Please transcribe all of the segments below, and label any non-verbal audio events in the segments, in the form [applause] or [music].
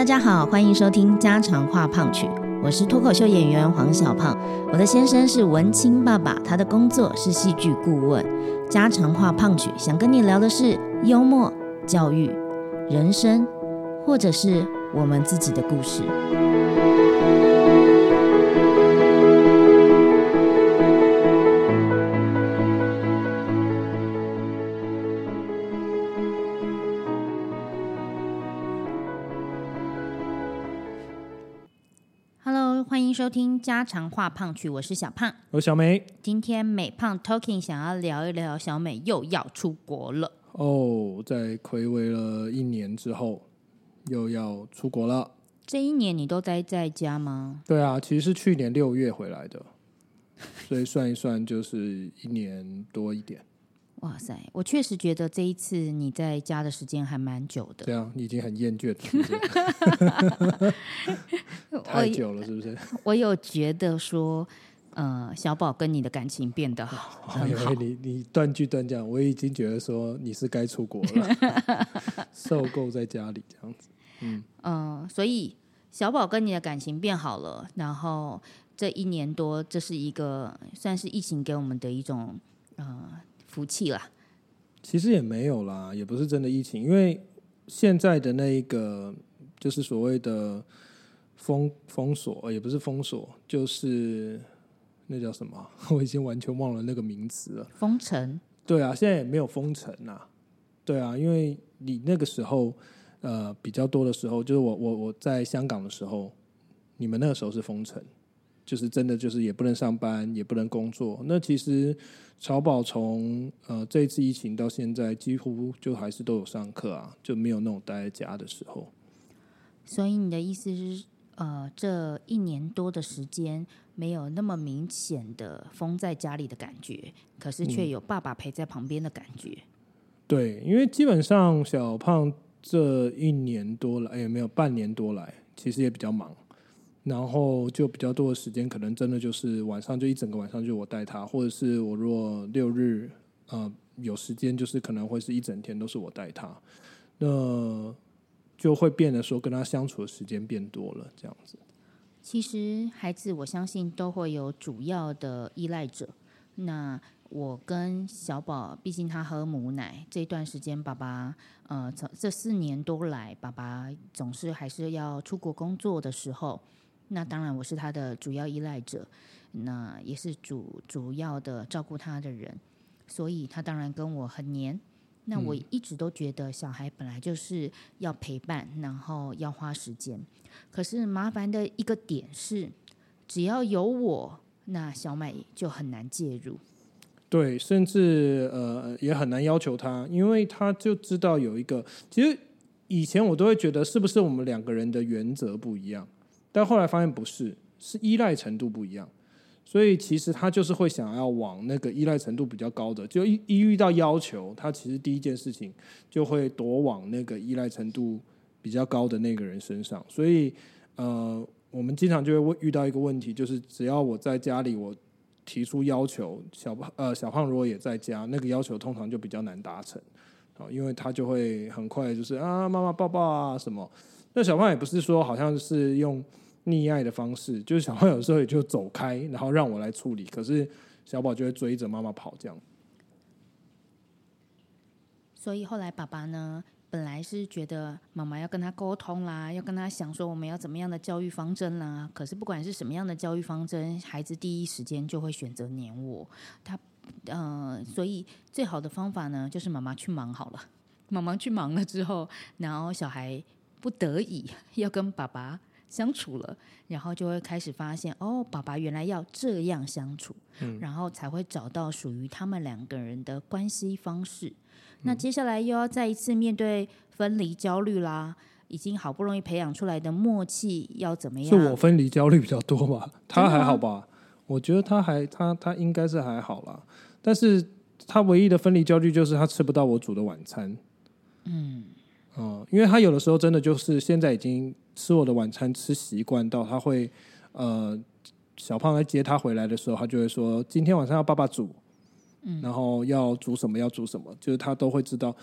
大家好，欢迎收听家常话胖曲，我是脱口秀演员黄小胖。我的先生是文青爸爸，他的工作是戏剧顾问。家常话胖曲想跟你聊的是幽默、教育、人生，或者是我们自己的故事。收听家常话胖曲，我是小胖。我是小美今天美胖 Talking 想要聊一聊小美又要出国了。哦，在暌违了一年之后，又要出国了。这一年你都待在家吗？对啊，其实是去年六月回来的，所以算一算就是一年多一点。哇塞，我确实觉得这一次你在家的时间还蛮久的。这样你已经很厌倦了？[laughs] 太久了，是不是？[laughs] 我有觉得说，呃，小宝跟你的感情变得好。你你断句断讲，我已经觉得说你是该出国了，[laughs] 受够在家里这样子。嗯、所以小宝跟你的感情变好了，然后这一年多，这是一个算是疫情给我们的一种呃福气啦。其实也没有啦，也不是真的疫情，因为现在的那一个就是所谓的封封锁，呃也不是封锁，就是那叫什么？[laughs] 我已经完全忘了那个名词了。封城，对啊，现在也没有封城啊。对啊，因为你那个时候呃比较多的时候，就是我我我在香港的时候，你们那个时候是封城，就是真的就是也不能上班，也不能工作。那其实潮宝从呃这一次疫情到现在，几乎就还是都有上课啊，就没有那种待在家的时候。所以你的意思是，呃，这一年多的时间没有那么明显的封在家里的感觉，可是却有爸爸陪在旁边的感觉。对，因为基本上小胖这一年多来，也没有半年多来，其实也比较忙，然后就比较多的时间，可能真的就是晚上就一整个晚上就我带他，或者是我若六日呃有时间，就是可能会是一整天都是我带他，那就会变得说跟他相处的时间变多了，这样子。其实孩子，我相信都会有主要的依赖者。那我跟小宝，毕竟他喝母奶这段时间，爸爸呃，从这四年多来，爸爸总是还是要出国工作的时候，那当然我是他的主要依赖者，那也是主主要的照顾他的人，所以他当然跟我很黏。那我一直都觉得小孩本来就是要陪伴，然后要花时间。可是麻烦的一个点是，只要有我，那小美就很难介入。对，甚至呃也很难要求他，因为他就知道有一个，其实以前我都会觉得是不是我们两个人的原则不一样，但后来发现不是，是依赖程度不一样，所以其实他就是会想要往那个依赖程度比较高的，就一一遇到要求，他其实第一件事情就会躲往那个依赖程度比较高的那个人身上，所以呃，我们经常就会遇到一个问题，就是只要我在家里我。提出要求，小胖呃小胖如果也在家，那个要求通常就比较难达成，啊，因为他就会很快就是啊妈妈抱抱啊什么。那小胖也不是说好像是用溺爱的方式，就是小胖有时候也就走开，然后让我来处理，可是小宝就会追着妈妈跑这样。所以后来爸爸呢，本来是觉得妈妈要跟他沟通啦，要跟他想说我们要怎么样的教育方针啦。可是不管是什么样的教育方针，孩子第一时间就会选择黏我。他呃，所以最好的方法呢，就是妈妈去忙好了。[laughs] 妈妈去忙了之后，然后小孩不得已 [laughs] 要跟爸爸相处了，然后就会开始发现，哦，爸爸原来要这样相处，嗯然后才会找到属于他们两个人的关系方式。那接下来又要再一次面对分离焦虑啦，已经好不容易培养出来的默契要怎么样？是我分离焦虑比较多吧？他还好吧？我觉得他还他他应该是还好啦，但是他唯一的分离焦虑就是他吃不到我煮的晚餐。嗯，哦、因为他有的时候真的就是现在已经吃我的晚餐吃习惯到他会呃小胖来接他回来的时候，他就会说今天晚上要爸爸煮，嗯，然后要煮什么要煮什么，就是他都会知道。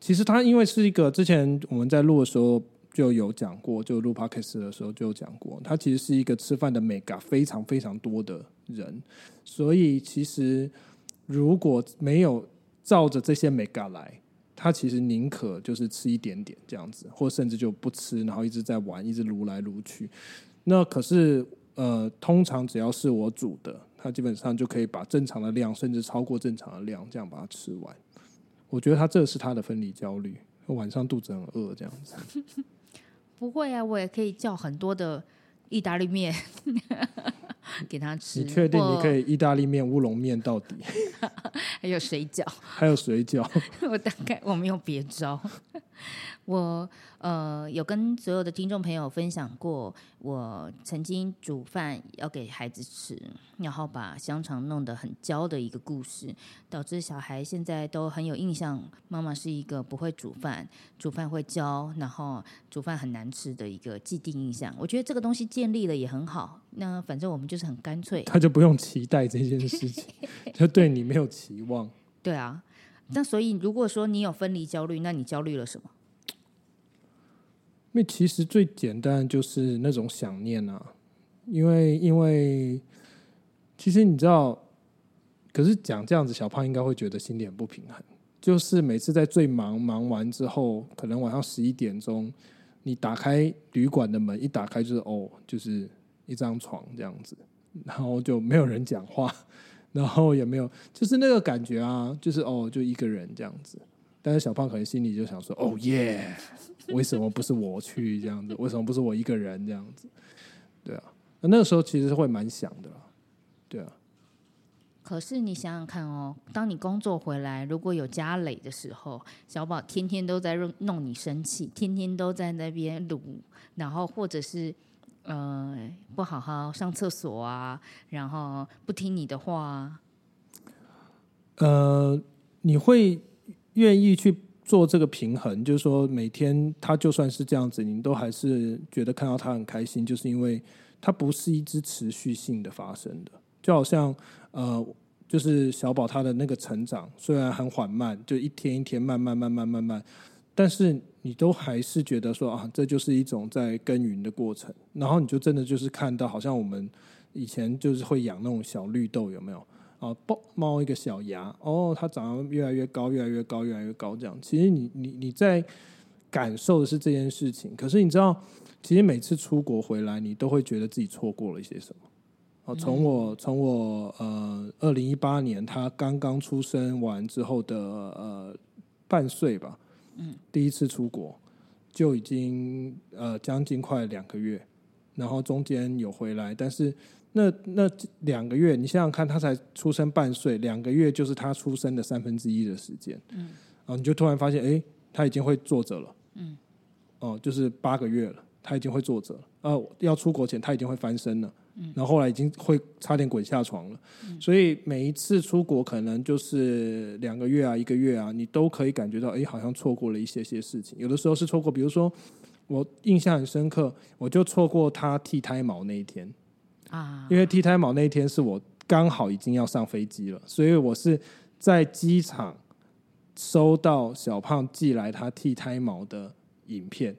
其实他因为是一个之前我们在录的时候，就有讲过，就录 podcast 的时候就有讲过，他其实是一个吃饭的美感非常非常多的人，所以其实如果没有照着这些美感来，他其实宁可就是吃一点点这样子，或甚至就不吃，然后一直在玩，一直撸来撸去。那可是呃，通常只要是我煮的，他基本上就可以把正常的量，甚至超过正常的量，这样把它吃完。我觉得他这是他的分离焦虑，晚上肚子很饿这样子。不会啊，我也可以叫很多的意大利面 [laughs] 给他吃。你确定你可以？意大利面、乌龙面到底？[laughs] 还有水饺，还有水饺？[laughs] 我大概我没有别招。我呃有跟所有的听众朋友分享过，我曾经煮饭要给孩子吃，然后把香肠弄得很焦的一个故事，导致小孩现在都很有印象，妈妈是一个不会煮饭、煮饭会焦，然后煮饭很难吃的一个既定印象。我觉得这个东西建立了也很好，那反正我们就是很干脆，他就不用期待这件事情，[laughs] 他对你没有期望。对啊。那所以如果说你有分离焦虑，那你焦虑了什么？因为其实最简单就是那种想念啊，因为因为其实你知道，可是讲这样子，小胖应该会觉得心里很不平衡。就是每次在最忙忙完之后，可能晚上十一点钟，你打开旅馆的门，一打开就是哦，就是一张床这样子，然后就没有人讲话，[laughs] 然后也没有，就是那个感觉啊，就是哦，就一个人这样子。但是小胖可能心里就想说：“哦耶，[laughs] 为什么不是我去这样子？为什么不是我一个人这样子？”对啊，那那个时候其实是会蛮想的啦，对啊。可是你想想看哦，当你工作回来，如果有家累的时候，小宝天天都在弄弄你生气，天天都在那边撸，然后或者是呃不好好上厕所啊，然后不听你的话啊，呃，你会愿意去做这个平衡，就是说每天他就算是这样子，你都还是觉得看到他很开心，就是因为它不是一直持续性的发生的，就好像呃，就是小宝他的那个成长虽然很缓慢，就一天一天慢慢慢慢慢慢，但是你都还是觉得说啊，这就是一种在耕耘的过程，然后你就真的就是看到，好像我们以前就是会养那种小绿豆，有没有？啊，爆冒一个小芽，哦，它长得越来越高，越来越高，越来越高，这样。其实你你你在感受的是这件事情，可是你知道，其实每次出国回来，你都会觉得自己错过了一些什么。哦，从我从我呃二零一八年他刚刚出生完之后的呃半岁吧，嗯，第一次出国就已经呃将近快两个月，然后中间有回来，但是那那两个月，你想想看，他才出生半岁，两个月就是他出生的三分之一的时间，嗯，啊你就突然发现，哎，他已经会坐着了，嗯，哦，就是八个月了，他已经会坐着了，呃，要出国前他已经会翻身了。嗯然后后来已经会差点滚下床了，所以每一次出国可能就是两个月啊、一个月啊，你都可以感觉到，哎，好像错过了一些些事情。有的时候是错过，比如说我印象很深刻，我就错过他剃胎毛那一天啊，因为剃胎毛那一天是我刚好已经要上飞机了，所以我是在机场收到小胖寄来他剃胎毛的影片。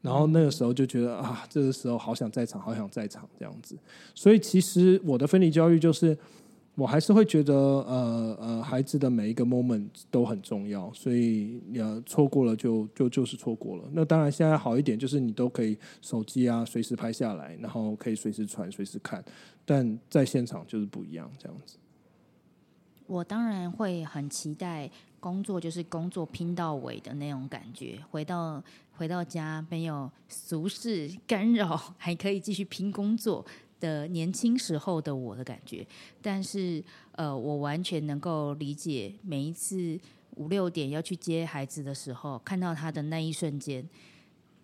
然后那个时候就觉得啊，这个时候好想在场，好想在场这样子。所以其实我的分离焦虑就是，我还是会觉得呃呃，孩子的每一个 moment 都很重要，所以你要错过了就就就是错过了。那当然现在好一点，就是你都可以手机啊随时拍下来，然后可以随时传、随时看。但在现场就是不一样这样子。我当然会很期待工作就是工作拼到尾的那种感觉，回到回到家没有俗事干扰，还可以继续拼工作的年轻时候的我的感觉。但是呃，我完全能够理解每一次五六点要去接孩子的时候，看到他的那一瞬间，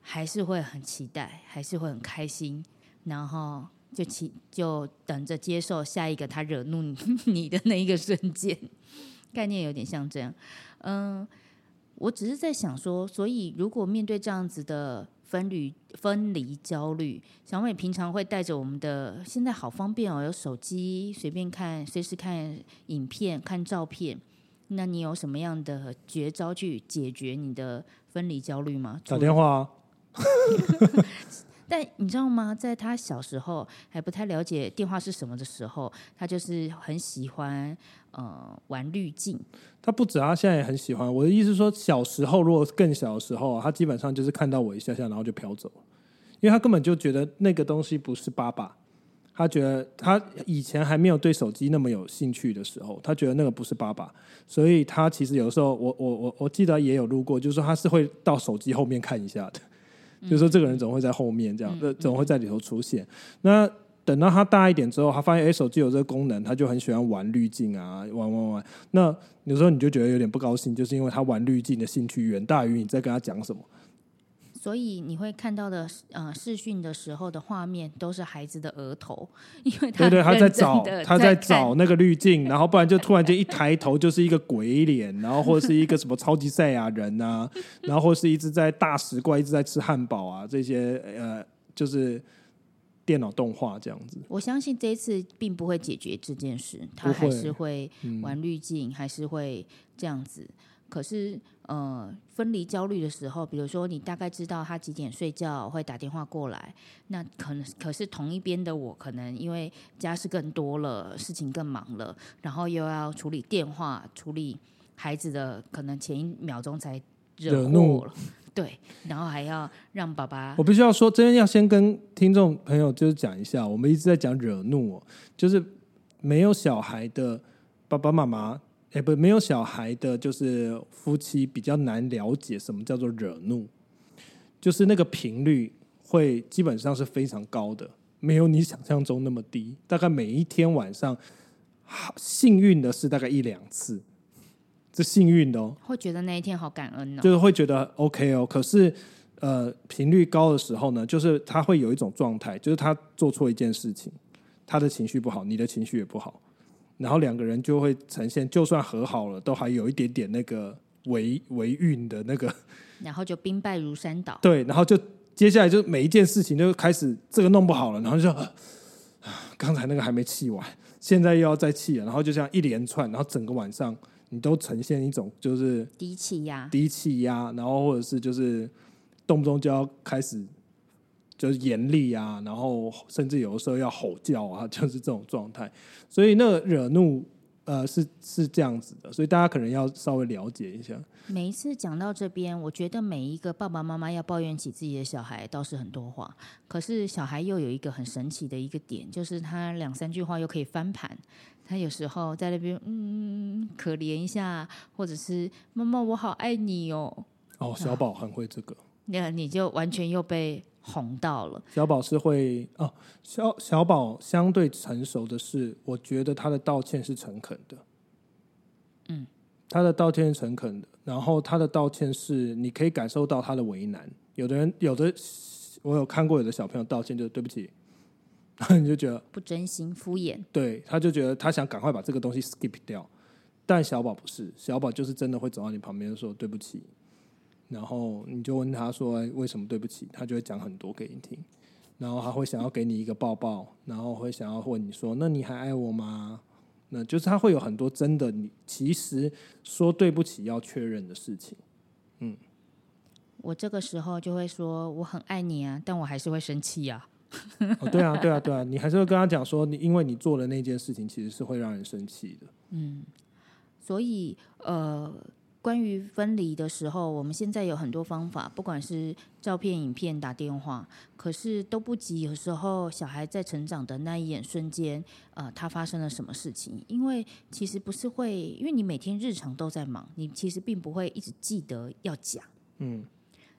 还是会很期待，还是会很开心，然后。就期就等着接受下一个他惹怒你 [laughs] 你的那一个瞬间，[laughs] 概念有点像这样。嗯，我只是在想说，所以如果面对这样子的分离分离焦虑，小美平常会带着我们的，现在好方便哦，有手机随便看，随时看影片、看照片。那你有什么样的绝招去解决你的分离焦虑吗？打电话。但你知道吗？在他小时候还不太了解电话是什么的时候，他就是很喜欢呃玩滤镜。他不止，他现在也很喜欢。我的意思是说，小时候如果更小的时候，他基本上就是看到我一下下，然后就飘走，因为他根本就觉得那个东西不是爸爸。他觉得他以前还没有对手机那么有兴趣的时候，他觉得那个不是爸爸，所以他其实有时候，我我我我记得也有录过，就是说他是会到手机后面看一下的。就是说，这个人总会在后面这样，呃，总会在里头出现。那等到他大一点之后，他发现哎，手机有这个功能，他就很喜欢玩滤镜啊，玩玩玩。那有时候你就觉得有点不高兴，就是因为他玩滤镜的兴趣远大于你在跟他讲什么。所以你会看到的，呃，视讯的时候的画面都是孩子的额头，因为他对对，他在找他在找那个滤镜，然后不然就突然间一抬头就是一个鬼脸，然后或者是一个什么超级赛亚人啊，然后或是一直在大石怪一直在吃汉堡啊，这些呃，就是电脑动画这样子。我相信这一次并不会解决这件事，他还是会玩滤镜，还是会这样子。可是，呃，分离焦虑的时候，比如说你大概知道他几点睡觉，会打电话过来，那可能可是同一边的我，可能因为家事更多了，事情更忙了，然后又要处理电话，处理孩子的，可能前一秒钟才惹怒了，对，然后还要让爸爸。我必须要说，这边要先跟听众朋友就是讲一下，我们一直在讲惹怒，就是没有小孩的爸爸妈妈。哎，不，没有小孩的，就是夫妻比较难了解什么叫做惹怒，就是那个频率会基本上是非常高的，没有你想象中那么低。大概每一天晚上，幸运的是大概一两次，这幸运的哦。会觉得那一天好感恩哦，就是会觉得 OK 哦。可是，呃，频率高的时候呢，就是他会有一种状态，就是他做错一件事情，他的情绪不好，你的情绪也不好。然后两个人就会呈现，就算和好了，都还有一点点那个维维运的那个，然后就兵败如山倒。对，然后就接下来就每一件事情就开始这个弄不好了，然后就刚才那个还没气完，现在又要再气了，然后就这样一连串，然后整个晚上你都呈现一种就是低气压，低气压，然后或者是就是动不动就要开始。就是严厉啊，然后甚至有的时候要吼叫啊，[laughs] 就是这种状态。所以那个惹怒，呃，是是这样子的。所以大家可能要稍微了解一下。每一次讲到这边，我觉得每一个爸爸妈妈要抱怨起自己的小孩，倒是很多话。可是小孩又有一个很神奇的一个点，就是他两三句话又可以翻盘。他有时候在那边嗯可怜一下，或者是妈妈我好爱你哦。哦，小宝很会这个。那你就完全又被。哄到了，小宝是会哦，小小宝相对成熟的是，我觉得他的道歉是诚恳的，嗯，他的道歉是诚恳的，然后他的道歉是你可以感受到他的为难。有的人有的我有看过，有的小朋友道歉就对不起，[laughs] 你就觉得不真心敷衍，对，他就觉得他想赶快把这个东西 skip 掉，但小宝不是，小宝就是真的会走到你旁边说对不起。然后你就问他说：“为什么对不起？”他就会讲很多给你听，然后他会想要给你一个抱抱，然后会想要问你说：“那你还爱我吗？”那就是他会有很多真的，你其实说对不起要确认的事情。嗯，我这个时候就会说：“我很爱你啊，但我还是会生气呀。”哦，对啊，对啊，对啊，你还是会跟他讲说：“你因为你做的那件事情，其实是会让人生气的。”嗯，所以呃。关于分离的时候，我们现在有很多方法，不管是照片、影片、打电话，可是都不及有时候小孩在成长的那一眼瞬间，呃，他发生了什么事情？因为其实不是会，因为你每天日常都在忙，你其实并不会一直记得要讲。嗯，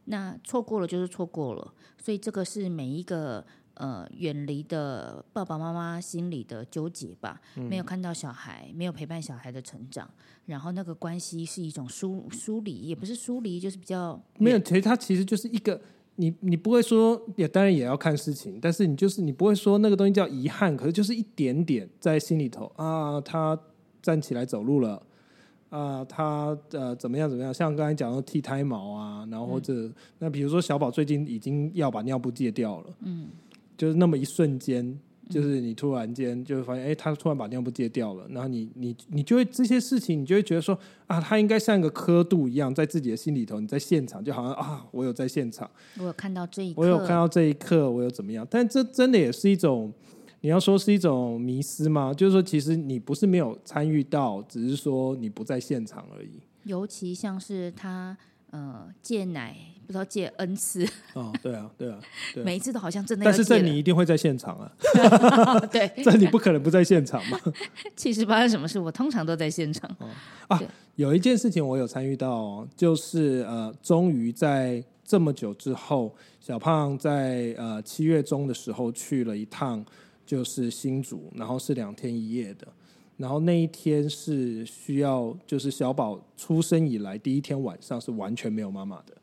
那错过了就是错过了，所以这个是每一个。呃，远离的爸爸妈妈心里的纠结吧，没有看到小孩，没有陪伴小孩的成长，然后那个关系是一种疏疏离，也不是疏离，就是比较没有。其实它其实就是一个，你你不会说，也当然也要看事情，但是你就是你不会说那个东西叫遗憾，可是就是一点点在心里头啊，他站起来走路了啊，他呃怎么样怎么样，像刚才讲的剃胎毛啊，然后或者那比如说小宝最近已经要把尿布戒掉了，嗯。就是那么一瞬间，就是你突然间就会发现，哎、他突然把尿布戒掉了，然后你你你就会这些事情，你就会觉得说啊，他应该像一个刻度一样，在自己的心里头，你在现场就好像啊，我有在现场，我有看到这一刻，我有看到这一刻，我有怎么样，但这真的也是一种。你要说是一种迷失吗？就是说，其实你不是没有参与到，只是说你不在现场而已。尤其像是他呃戒奶，不知道戒 N 次，哦，对啊，对啊，对啊。每一次都好像真的但是这你一定会在现场啊，[laughs] 对，[laughs] 这你不可能不在现场嘛。[laughs] 其实发生什么事，我通常都在现场。啊有一件事情我有参与到、哦，就是呃，终于在这么久之后，小胖在呃七月中的时候去了一趟，就是新竹，然后是两天一夜的。然后那一天是需要，就是小宝出生以来第一天晚上是完全没有妈妈的。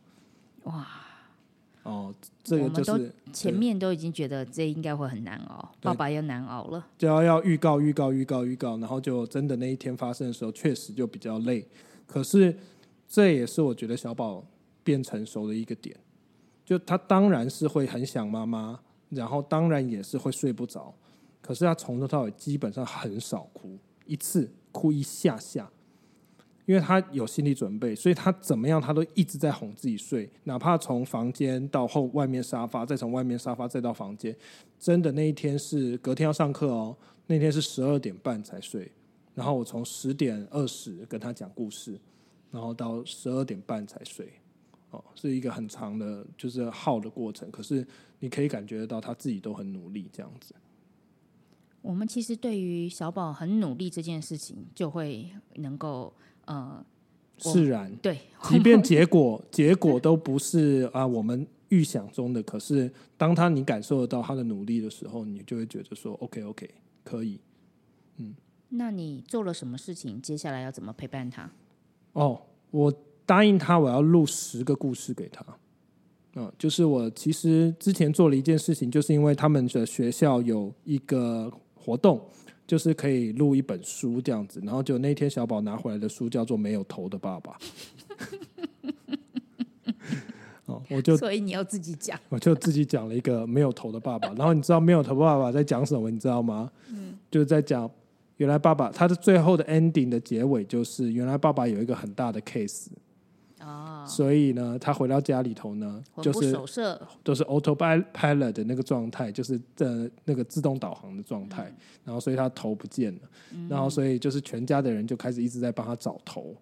哇，哦，这个就是前面都已经觉得这应该会很难熬，爸爸要难熬了。就要要预告预告预告预告，然后就真的那一天发生的时候，确实就比较累。可是这也是我觉得小宝变成熟的一个点，就他当然是会很想妈妈，然后当然也是会睡不着，可是他从头到尾基本上很少哭，一次哭一下下。因为他有心理准备，所以他怎么样，他都一直在哄自己睡，哪怕从房间到后外面沙发，再从外面沙发再到房间，真的那一天是隔天要上课哦，那天是十二点半才睡，然后我从十点二十跟他讲故事，然后到十二点半才睡，哦，是一个很长的，就是耗的过程。可是你可以感觉得到他自己都很努力这样子。我们其实对于小宝很努力这件事情，就会能够呃，我释然，对，即便结果 [laughs] 结果都不是啊我们预想中的，可是当他你感受得到他的努力的时候，你就会觉得说 OK OK 可以。那你做了什么事情？接下来要怎么陪伴他？哦，我答应他我要录十个故事给他。嗯，就是我其实之前做了一件事情，就是因为他们的学校有一个活动，就是可以录一本书这样子，然后就那天小宝拿回来的书叫做《没有头的爸爸》。[laughs] 哦，我就所以你要自己讲。[laughs] 我就自己讲了一个没有头的爸爸，然后你知道没有头爸爸在讲什么？你知道吗？嗯，就是在讲原来爸爸他的最后的 ending 的结尾就是原来爸爸有一个很大的 case，哦，所以呢，他回到家里头呢，就是守舍，都是 autopilot 的那个状态，就是的那个自动导航的状态，然后所以他头不见了，然后所以就是全家的人就开始一直在帮他找头，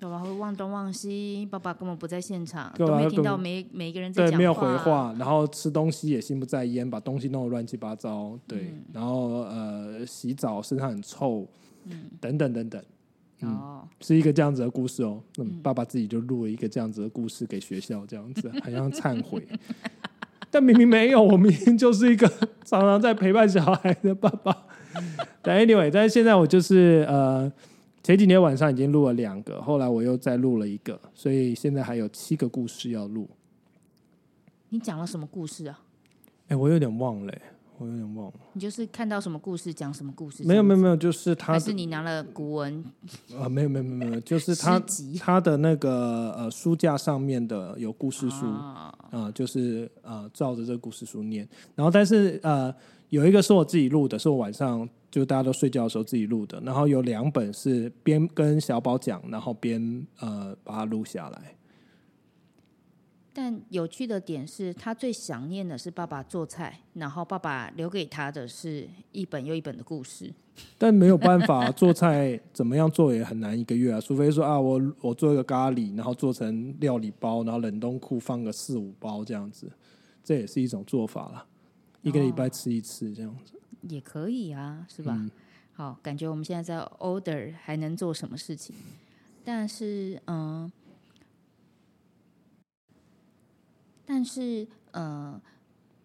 爸爸会忘东忘西，爸爸根本不在现场，都没听到每每一个人在对，讲没有回。话，然后吃东西也心不在焉，把东西弄得乱七八糟，对，嗯。然后呃洗澡身上很臭，等等等等，哦，是一个这样子的故事哦。嗯，爸爸自己就录了一个这样子的故事给学校，这样子 [laughs] 好像忏悔，但明明没有，我明明就是一个常常在陪伴小孩的爸爸。[laughs] 但 anyway，但是现在我就是呃，前几天晚上已经录了两个，后来我又再录了一个，所以现在还有七个故事要录。你讲了什么故事啊？哎，我有点忘了、我有点忘了。你就是看到什么故事讲什么故事？没有没有有，没有，就是他还是你拿了古文啊，没有没有没有没有，就是 [laughs] 他他的那个呃书架上面的有故事书啊、啊？就是呃照着这个故事书念，然后但是呃有一个是我自己录的，是我晚上就大家都睡觉的时候自己录的，然后有两本是边跟小宝讲，然后边呃把它录下来。但有趣的点是他最想念的是爸爸做菜，然后爸爸留给他的是一本又一本的故事。但没有办法，做菜怎么样做也很难一个月啊，除非说啊，我我做一个咖喱，然后做成料理包，然后冷冻库放个四五包这样子，这也是一种做法啦。一个礼拜吃一次这样子，也可以啊，是吧？嗯好，感觉我们现在在 order 还能做什么事情？但是，嗯、但是，呃，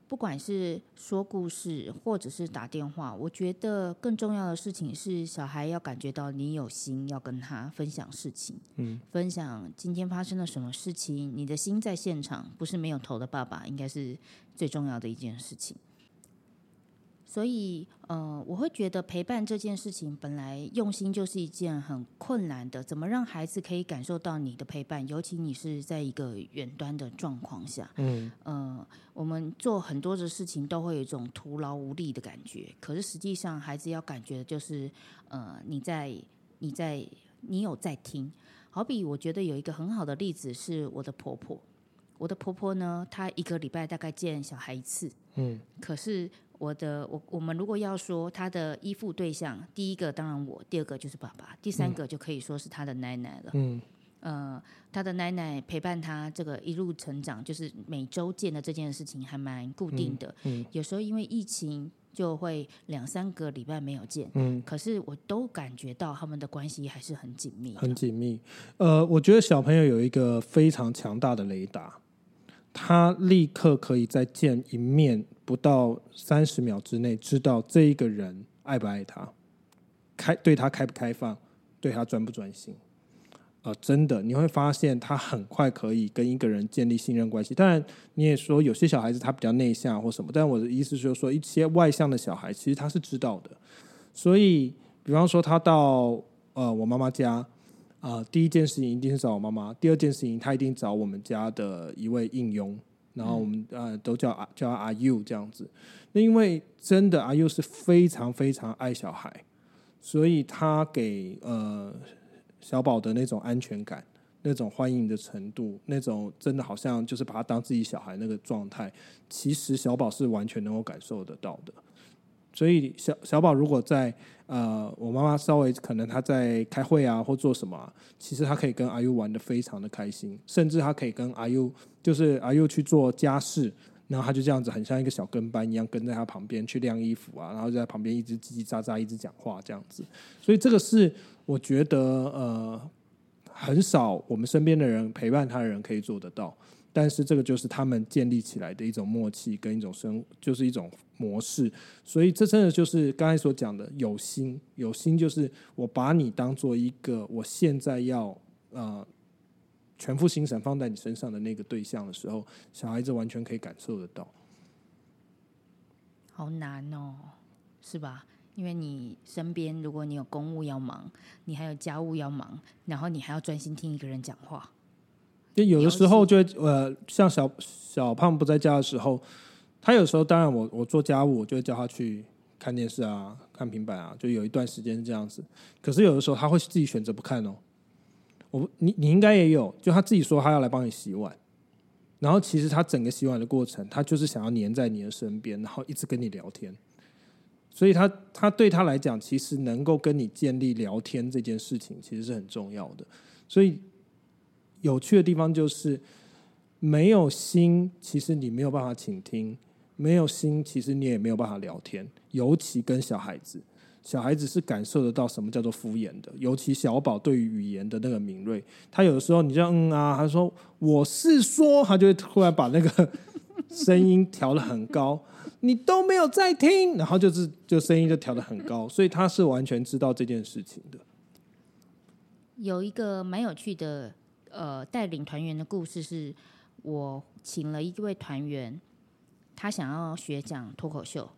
不管是说故事或者是打电话，我觉得更重要的事情是小孩要感觉到你有心，要跟他分享事情，嗯，分享今天发生了什么事情，你的心在现场，不是没有头的爸爸，应该是最重要的一件事情。所以，呃，我会觉得陪伴这件事情本来用心就是一件很困难的。怎么让孩子可以感受到你的陪伴？尤其你是在一个远端的状况下，嗯，呃，我们做很多的事情都会有一种徒劳无力的感觉。可是实际上，孩子要感觉的就是，呃，你在，你在，你有在听。好比我觉得有一个很好的例子是我的婆婆。我的婆婆呢，她一个礼拜大概见小孩一次。嗯，可是我的我我们如果要说他的依附对象，第一个当然我，第二个就是爸爸，第三个就可以说是他的奶奶了。嗯，呃，他的奶奶陪伴他这个一路成长，就是每周见的这件事情还蛮固定的。嗯，有时候因为疫情就会两三个礼拜没有见。嗯，可是我都感觉到他们的关系还是很紧密，很紧密。呃，我觉得小朋友有一个非常强大的雷达。他立刻可以在见一面不到三十秒之内，知道这一个人爱不爱他，开对他开不开放，对他专不专心。呃，真的你会发现他很快可以跟一个人建立信任关系。当然，你也说有些小孩子他比较内向或什么，但我的意思就是说，一些外向的小孩其实他是知道的。所以，比方说他到呃我妈妈家。啊，第一件事情一定是找我妈妈，第二件事情他一定找我们家的一位应佣，然后我们呃都叫阿叫阿 U 这样子。那因为真的阿 U 是非常非常爱小孩，所以他给呃小宝的那种安全感、那种欢迎的程度、那种真的好像就是把他当自己小孩那个状态，其实小宝是完全能够感受得到的。所以小小宝如果在呃，我妈妈稍微可能他在开会啊或做什么，其实他可以跟阿 U 玩的非常的开心，甚至他可以跟阿 U 就是阿 U 去做家事，然后他就这样子很像一个小跟班一样跟在他旁边去晾衣服啊，然后就在旁边一直叽叽喳喳一直讲话这样子。所以这个是我觉得呃很少我们身边的人陪伴他的人可以做得到。但是这个就是他们建立起来的一种默契跟一种生，就是一种模式。所以这真的就是刚才所讲的有心，有心就是我把你当做一个我现在要呃全副心神放在你身上的那个对象的时候，小孩子完全可以感受得到。好难哦，是吧？因为你身边如果你有公务要忙，你还有家务要忙，然后你还要专心听一个人讲话。就有的时候就会呃，像小小胖不在家的时候，他有时候当然我我做家务，我就会叫他去看电视啊、看平板啊，就有一段时间是这样子。可是有的时候他会自己选择不看哦。我你你应该也有，就他自己说他要来帮你洗碗，然后其实他整个洗碗的过程，他就是想要黏在你的身边，然后一直跟你聊天。所以他他对他来讲，其实能够跟你建立聊天这件事情，其实是很重要的。所以。有趣的地方就是，没有心，其实你没有办法倾听；没有心，其实你也没有办法聊天。尤其跟小孩子，小孩子是感受得到什么叫做敷衍的。尤其小宝对于语言的那个敏锐，他有的时候你这样嗯啊，他说我是说，他就会突然把那个声音调的很高，你都没有在听，然后就是就声音就调的很高，所以他是完全知道这件事情的。有一个蛮有趣的。呃，带领团员的故事是，我请了一位团员，他想要学讲脱口秀，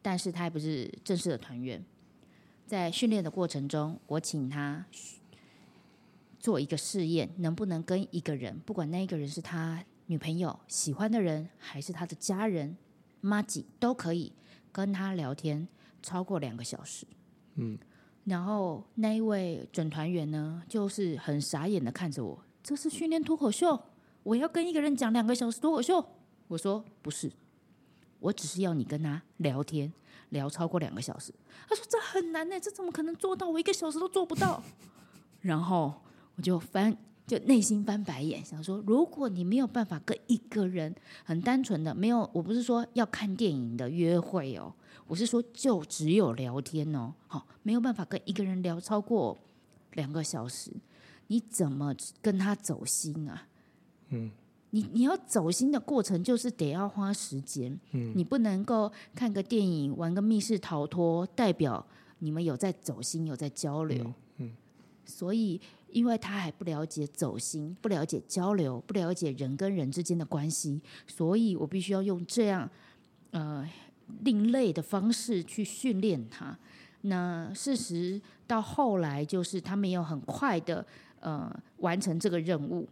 但是他还不是正式的团员。在训练的过程中，我请他做一个试验，能不能跟一个人，不管那一个人是他女朋友、喜欢的人，还是他的家人、妈吉，都可以跟他聊天超过两个小时。嗯，然后那一位准团员呢，就是很傻眼的看着我。这是训练脱口秀，我要跟一个人讲两个小时脱口秀。我说不是，我只是要你跟他聊天，聊超过两个小时。他说这很难呢，这怎么可能做到？我一个小时都做不到。[laughs] 然后我就翻，就内心翻白眼，想说：如果你没有办法跟一个人很单纯的，没有，我不是说要看电影的约会哦，我是说就只有聊天哦，好，没有办法跟一个人聊超过两个小时。你怎么跟他走心啊？嗯，你你要走心的过程就是得要花时间。嗯，你不能够看个电影、玩个密室逃脱，代表你们有在走心、有在交流。嗯，所以因为他还不了解走心、不了解交流、不了解人跟人之间的关系，所以我必须要用这样呃另类的方式去训练他。那事实到后来，就是他没有很快的呃完成这个任务。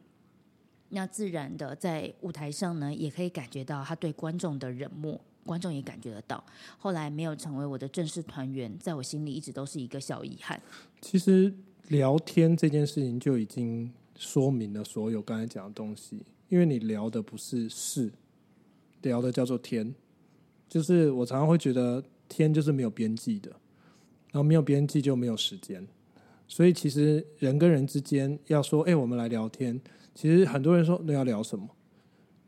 那自然的在舞台上呢，也可以感觉到他对观众的冷漠，观众也感觉得到。后来没有成为我的正式团员，在我心里一直都是一个小遗憾。其实聊天这件事情就已经说明了所有刚才讲的东西，因为你聊的不是事，聊的叫做天。就是我常常会觉得天就是没有边际的，然后没有边际就没有时间，所以其实人跟人之间要说，哎，我们来聊天。其实很多人说那要聊什么，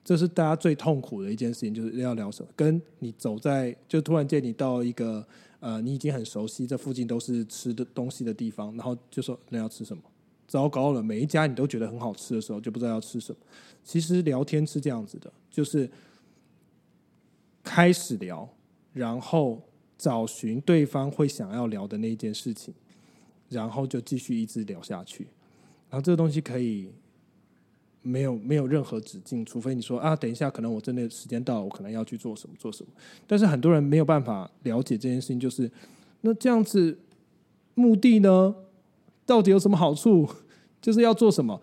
这是大家最痛苦的一件事情，就是要聊什么。跟你走在，就突然间你到一个呃，你已经很熟悉，这附近都是吃的东西的地方，然后就说那要吃什么？糟糕了，每一家你都觉得很好吃的时候，就不知道要吃什么。其实聊天是这样子的，就是开始聊，然后找寻对方会想要聊的那一件事情，然后就继续一直聊下去。然后这个东西可以。没有没有任何止境，除非你说啊，等一下，可能我真的时间到了，我可能要去做什么做什么。但是很多人没有办法了解这件事情，就是那这样子目的呢，到底有什么好处？[laughs] 就是要做什么？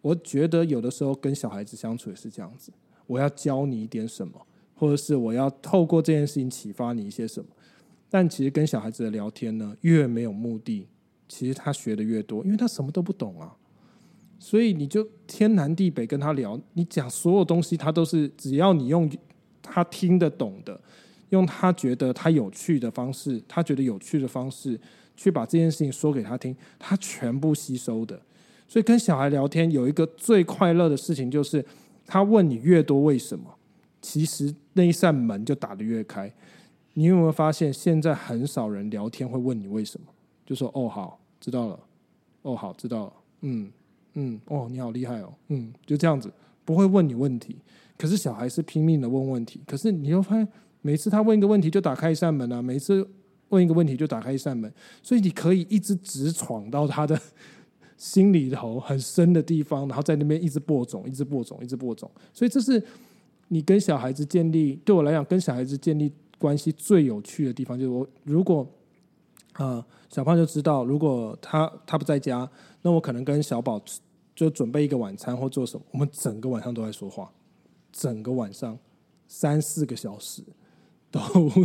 我觉得有的时候跟小孩子相处也是这样子，我要教你一点什么，或者是我要透过这件事情启发你一些什么。但其实跟小孩子的聊天呢，越没有目的，其实他学的越多，因为他什么都不懂啊。所以你就天南地北跟他聊，你讲所有东西，他都是只要你用他听得懂的，用他觉得他有趣的方式，他觉得有趣的方式去把这件事情说给他听，他全部吸收的。所以跟小孩聊天有一个最快乐的事情，就是他问你越多为什么，其实那一扇门就打得越开。你有没有发现，现在很少人聊天会问你为什么，就说哦好知道了，哦好知道了，嗯。嗯，哦，你好厉害哦，嗯，就这样子，不会问你问题。可是小孩是拼命的问问题，可是你又发现，每次他问一个问题就打开一扇门啊，每次问一个问题就打开一扇门，所以你可以一直直闯到他的 [laughs] 心里头很深的地方，然后在那边一直播种，一直播种，一直播种。所以这是你跟小孩子建立，对我来讲，跟小孩子建立关系最有趣的地方，就是我如果啊，小胖就知道，如果他他不在家。那我可能跟小宝就准备一个晚餐或做什么，我们整个晚上都在说话，整个晚上三四个小时都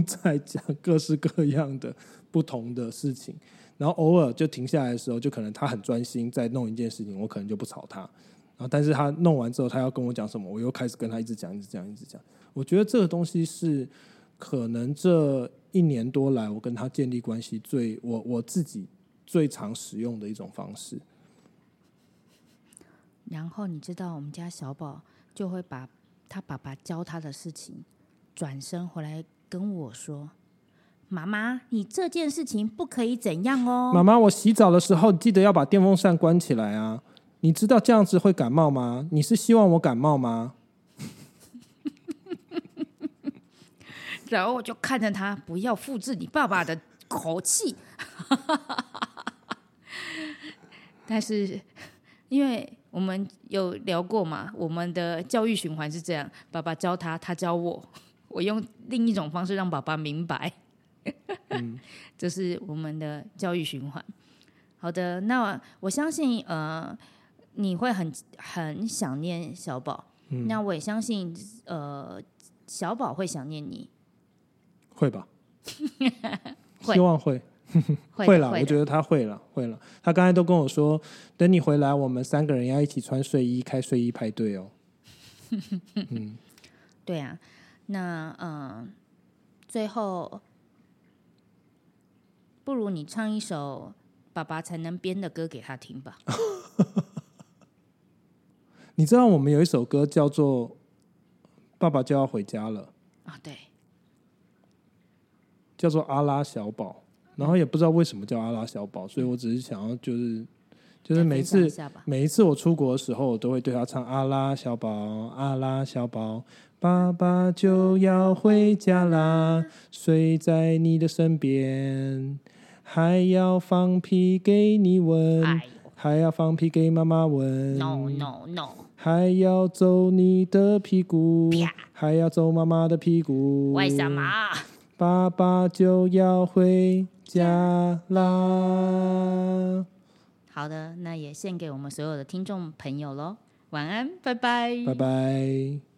在讲各式各样的不同的事情，然后偶尔就停下来的时候，就可能他很专心在弄一件事情，我可能就不吵他，然后但是他弄完之后，他要跟我讲什么，我又开始跟他一直讲，一直讲，一直讲。我觉得这个东西是可能这一年多来我跟他建立关系最我我自己。最常使用的一种方式。然后你知道，我们家小宝就会把他爸爸教他的事情，转身回来跟我说：“妈妈，你这件事情不可以怎样哦。”妈妈，我洗澡的时候记得要把电风扇关起来啊！你知道这样子会感冒吗？你是希望我感冒吗？然后我就看着他，不要复制你爸爸的口气。但是，因为我们有聊过嘛，我们的教育循环是这样：爸爸教他，他教我，我用另一种方式让爸爸明白。嗯，[laughs] 这是我们的教育循环。好的，那我相信，呃，你会很很想念小宝。嗯，那我也相信，呃，小宝会想念你。会吧？[laughs] 希望会。[laughs] 会了，我觉得他会了，会了。他刚才都跟我说，等你回来，我们三个人要一起穿睡衣开睡衣派对哦。[laughs] 嗯，对啊。那嗯，最后不如你唱一首爸爸才能编的歌给他听吧。你知道我们有一首歌叫做《爸爸就要回家了》啊？对，叫做阿拉小宝。然后也不知道为什么叫阿拉小宝，所以我只是想要就是就是每次每一次我出国的时候，我都会对他唱阿拉小宝，阿拉小宝，爸爸就要回家啦，睡在你的身边，还要放屁给你闻，还要放屁给妈妈闻。No no no，还要走你的屁股，还要走妈妈的屁股。为什？么？爸爸就要回家啦。好的，那也献给我们所有的听众朋友喽。晚安，拜拜，拜拜。